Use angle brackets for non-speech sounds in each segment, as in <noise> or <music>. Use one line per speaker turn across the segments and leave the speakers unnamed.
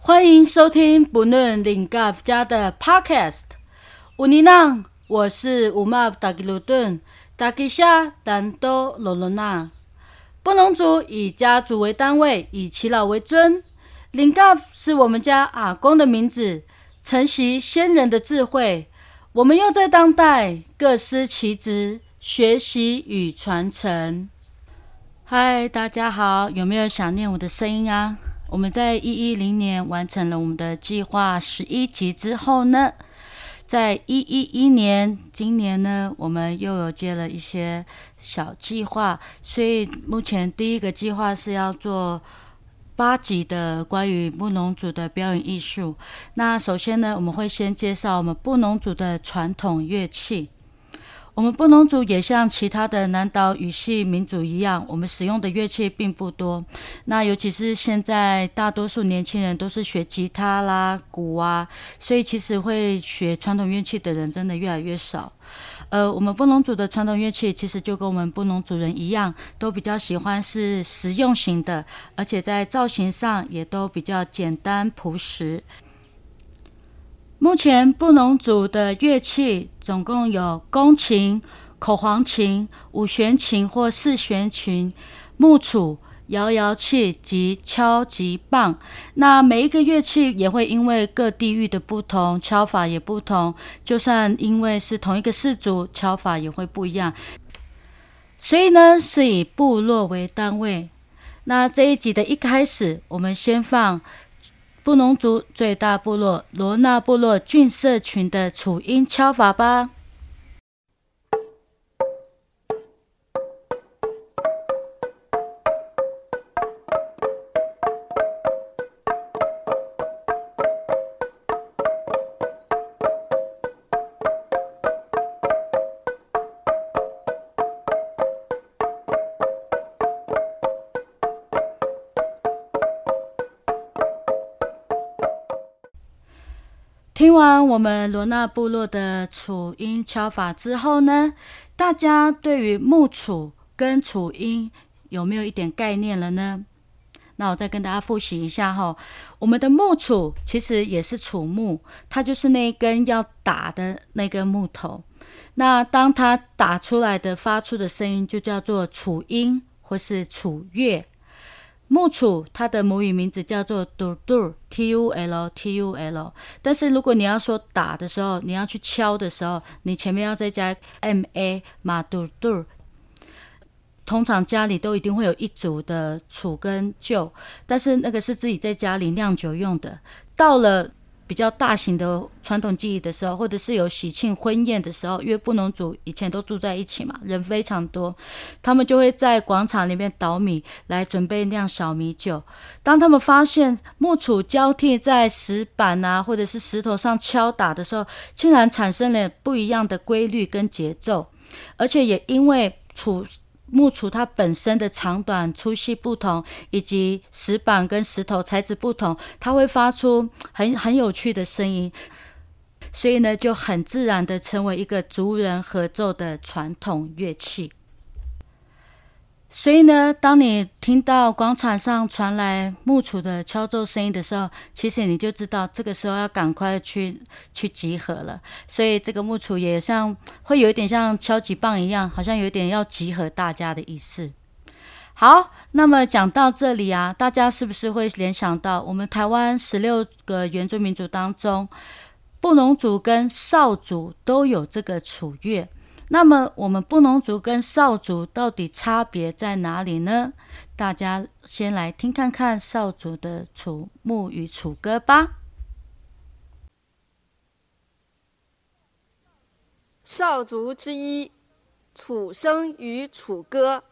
欢迎收听不论领 g 家的 Podcast。乌尼娜，我是乌玛达吉鲁顿，达吉夏丹多罗罗娜。布农族以家族为单位，以耆老为尊。领 g 是我们家阿公的名字，承袭先人的智慧。我们又在当代各司其职，学习与传承。嗨，大家好，有没有想念我的声音啊？我们在一一零年完成了我们的计划十一集之后呢，在一一一年，今年呢，我们又有接了一些小计划，所以目前第一个计划是要做八集的关于布农族的表演艺术。那首先呢，我们会先介绍我们布农族的传统乐器。我们布农族也像其他的南岛语系民族一样，我们使用的乐器并不多。那尤其是现在大多数年轻人都是学吉他啦、鼓啊，所以其实会学传统乐器的人真的越来越少。呃，我们布农族的传统乐器其实就跟我们布农族人一样，都比较喜欢是实用型的，而且在造型上也都比较简单朴实。目前布农族的乐器总共有宫琴、口簧琴、五弦琴或四弦琴、木杵、摇摇器及敲击棒。那每一个乐器也会因为各地域的不同，敲法也不同。就算因为是同一个氏族，敲法也会不一样。所以呢，是以部落为单位。那这一集的一开始，我们先放。布隆族最大部落罗纳部落郡社群的楚音敲法吧。听完我们罗纳部落的楚音敲法之后呢，大家对于木楚跟楚音有没有一点概念了呢？那我再跟大家复习一下哈，我们的木楚其实也是楚木，它就是那一根要打的那根木头。那当它打出来的发出的声音就叫做楚音或是楚乐。木杵它的母语名字叫做 tul tul，t u l。但是如果你要说打的时候，你要去敲的时候，你前面要再加 m a 马 tul tul。通常家里都一定会有一组的杵跟臼，但是那个是自己在家里酿酒用的。到了比较大型的传统祭仪的时候，或者是有喜庆婚宴的时候，因为布农族以前都住在一起嘛，人非常多，他们就会在广场里面捣米来准备酿小米酒。当他们发现木杵交替在石板啊，或者是石头上敲打的时候，竟然产生了不一样的规律跟节奏，而且也因为杵。木杵它本身的长短、粗细不同，以及石板跟石头材质不同，它会发出很很有趣的声音，所以呢，就很自然的成为一个族人合奏的传统乐器。所以呢，当你听到广场上传来木杵的敲奏声音的时候，其实你就知道这个时候要赶快去去集合了。所以这个木杵也像会有一点像敲击棒一样，好像有点要集合大家的意思。好，那么讲到这里啊，大家是不是会联想到我们台湾十六个原住民族当中，布农族跟少族都有这个楚乐？那么，我们布农族跟少族到底差别在哪里呢？大家先来听看看少族的楚木与楚歌吧。
少族之一，楚声与楚歌。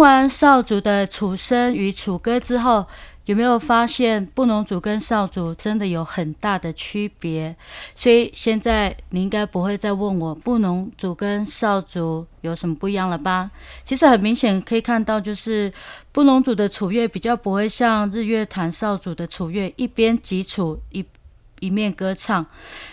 听完少主的楚声与楚歌之后，有没有发现布农族跟少主真的有很大的区别？所以现在你应该不会再问我布农族跟少主有什么不一样了吧？其实很明显可以看到，就是布农族的楚乐比较不会像日月潭少主的楚乐一边击楚一。一面歌唱，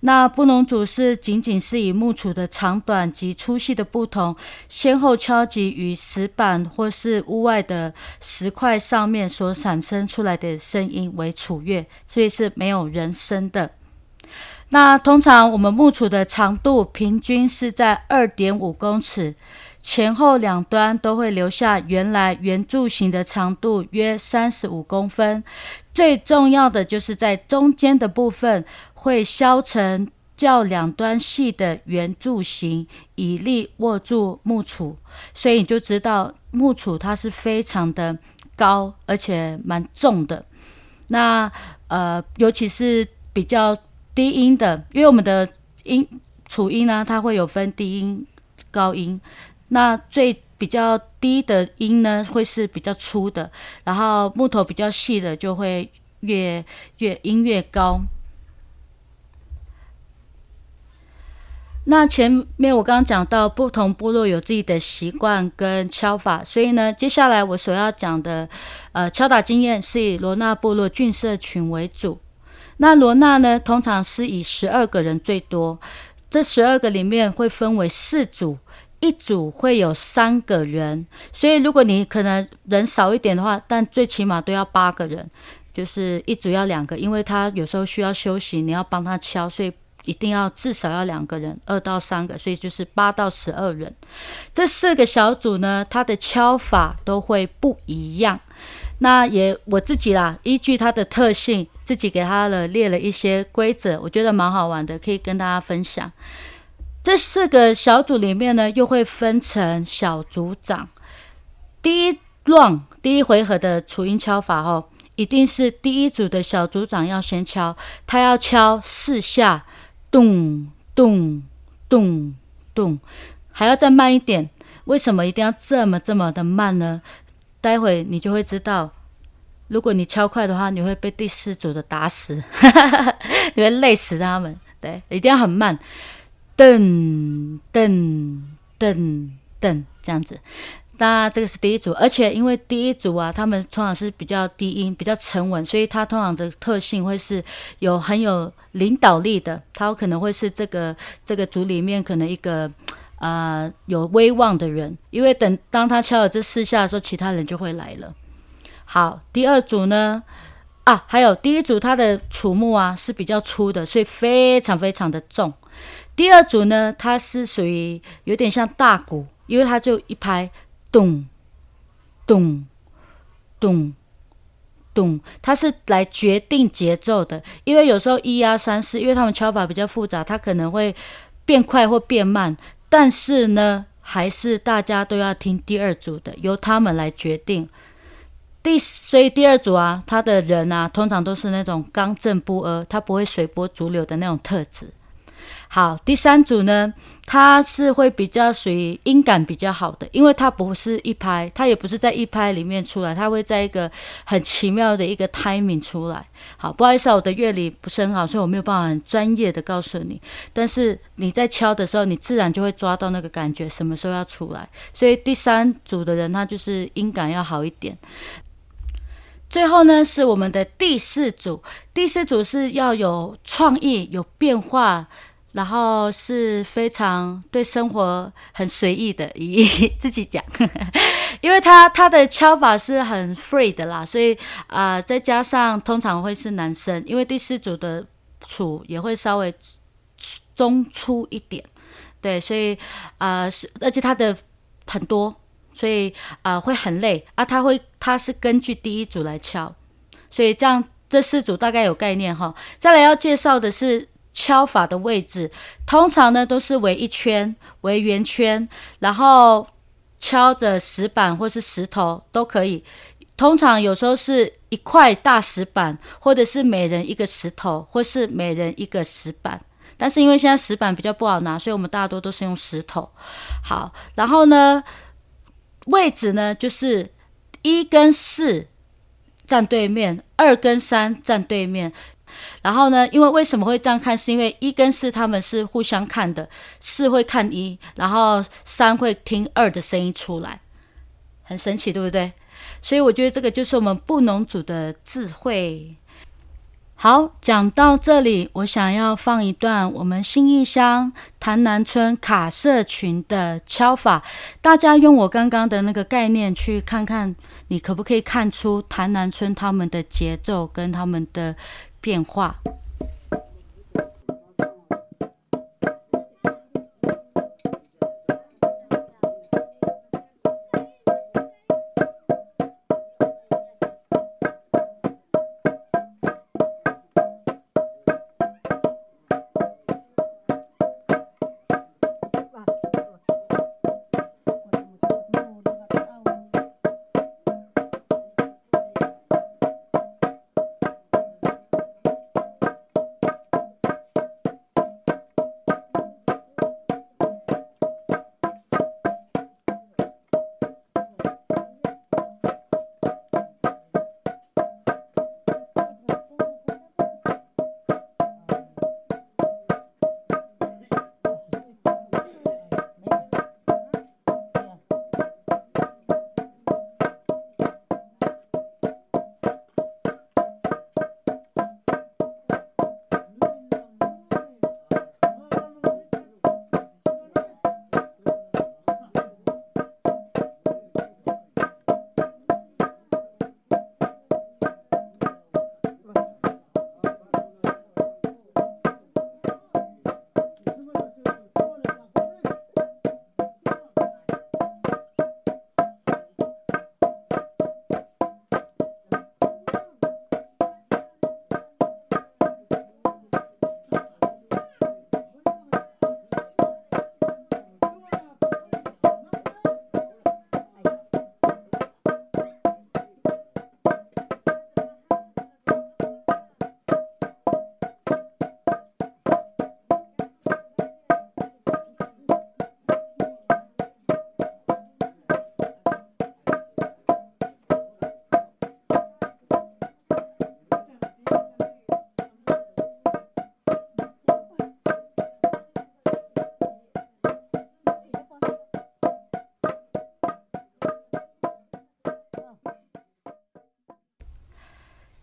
那布农族是仅仅是以木杵的长短及粗细的不同，先后敲击于石板或是屋外的石块上面所产生出来的声音为楚乐，所以是没有人声的。那通常我们木杵的长度平均是在二点五公尺。前后两端都会留下原来圆柱形的长度约三十五公分，最重要的就是在中间的部分会削成较两端细的圆柱形，以力握住木杵，所以你就知道木杵它是非常的高，而且蛮重的。那呃，尤其是比较低音的，因为我们的音楚音呢，它会有分低音、高音。那最比较低的音呢，会是比较粗的，然后木头比较细的就会越越音越高。那前面我刚刚讲到，不同部落有自己的习惯跟敲法，所以呢，接下来我所要讲的，呃，敲打经验是以罗纳部落郡社群为主。那罗纳呢，通常是以十二个人最多，这十二个里面会分为四组。一组会有三个人，所以如果你可能人少一点的话，但最起码都要八个人，就是一组要两个，因为他有时候需要休息，你要帮他敲，所以一定要至少要两个人，二到三个，所以就是八到十二人。这四个小组呢，它的敲法都会不一样。那也我自己啦，依据它的特性，自己给它了列了一些规则，我觉得蛮好玩的，可以跟大家分享。这四个小组里面呢，又会分成小组长。第一轮第一回合的楚音敲法哦，一定是第一组的小组长要先敲，他要敲四下，咚咚咚咚，还要再慢一点。为什么一定要这么这么的慢呢？待会你就会知道。如果你敲快的话，你会被第四组的打死，<laughs> 你会累死他们。对，一定要很慢。噔噔噔噔，这样子，那这个是第一组，而且因为第一组啊，他们通常是比较低音、比较沉稳，所以它通常的特性会是有很有领导力的，它可能会是这个这个组里面可能一个啊有威望的人，因为等当他敲了这四下的时候，其他人就会来了。好，第二组呢，啊，还有第一组它的楚木啊是比较粗的，所以非常非常的重。第二组呢，它是属于有点像大鼓，因为它就一拍咚咚咚咚，它是来决定节奏的。因为有时候一二三四，因为他们敲法比较复杂，它可能会变快或变慢。但是呢，还是大家都要听第二组的，由他们来决定。第所以第二组啊，他的人啊，通常都是那种刚正不阿，他不会随波逐流的那种特质。好，第三组呢，它是会比较属于音感比较好的，因为它不是一拍，它也不是在一拍里面出来，它会在一个很奇妙的一个 timing 出来。好，不好意思，我的乐理不是很好，所以我没有办法很专业的告诉你。但是你在敲的时候，你自然就会抓到那个感觉，什么时候要出来。所以第三组的人，他就是音感要好一点。最后呢，是我们的第四组，第四组是要有创意、有变化。然后是非常对生活很随意的，以 <laughs> 自己讲，<laughs> 因为他他的敲法是很 free 的啦，所以啊，再加上通常会是男生，因为第四组的楚也会稍微中粗一点，对，所以啊是，而且他的很多，所以啊会很累啊，他会他是根据第一组来敲，所以这样这四组大概有概念哈。再来要介绍的是。敲法的位置通常呢都是围一圈，围圆圈，然后敲着石板或是石头都可以。通常有时候是一块大石板，或者是每人一个石头，或是每人一个石板。但是因为现在石板比较不好拿，所以我们大多都是用石头。好，然后呢，位置呢，就是一跟四站对面，二跟三站对面。然后呢，因为为什么会这样看？是因为一跟四他们是互相看的，四会看一，然后三会听二的声音出来，很神奇，对不对？所以我觉得这个就是我们布农族的智慧。好，讲到这里，我想要放一段我们新义乡潭南村卡社群的敲法，大家用我刚刚的那个概念去看看，你可不可以看出潭南村他们的节奏跟他们的变化？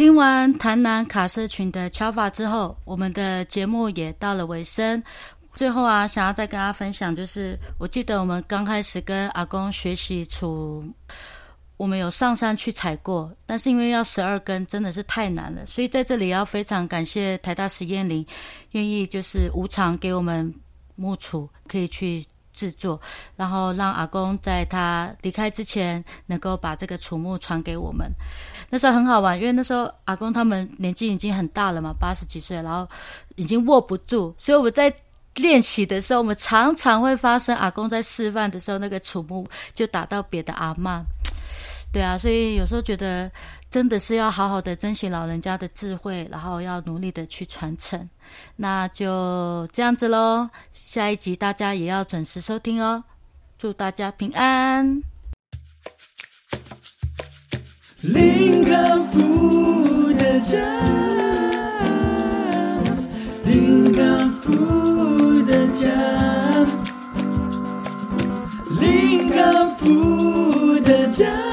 听完台南卡社群的敲法之后，我们的节目也到了尾声。最后啊，想要再跟大家分享，就是我记得我们刚开始跟阿公学习楚，我们有上山去采过，但是因为要十二根，真的是太难了。所以在这里要非常感谢台大实验林，愿意就是无偿给我们木杵，可以去。制作，然后让阿公在他离开之前，能够把这个楚木传给我们。那时候很好玩，因为那时候阿公他们年纪已经很大了嘛，八十几岁，然后已经握不住，所以我们在练习的时候，我们常常会发生阿公在示范的时候，那个楚木就打到别的阿妈。对啊，所以有时候觉得。真的是要好好的珍惜老人家的智慧，然后要努力的去传承。那就这样子喽，下一集大家也要准时收听哦。祝大家平安。林肯福的家，林肯福的家，林肯福的家。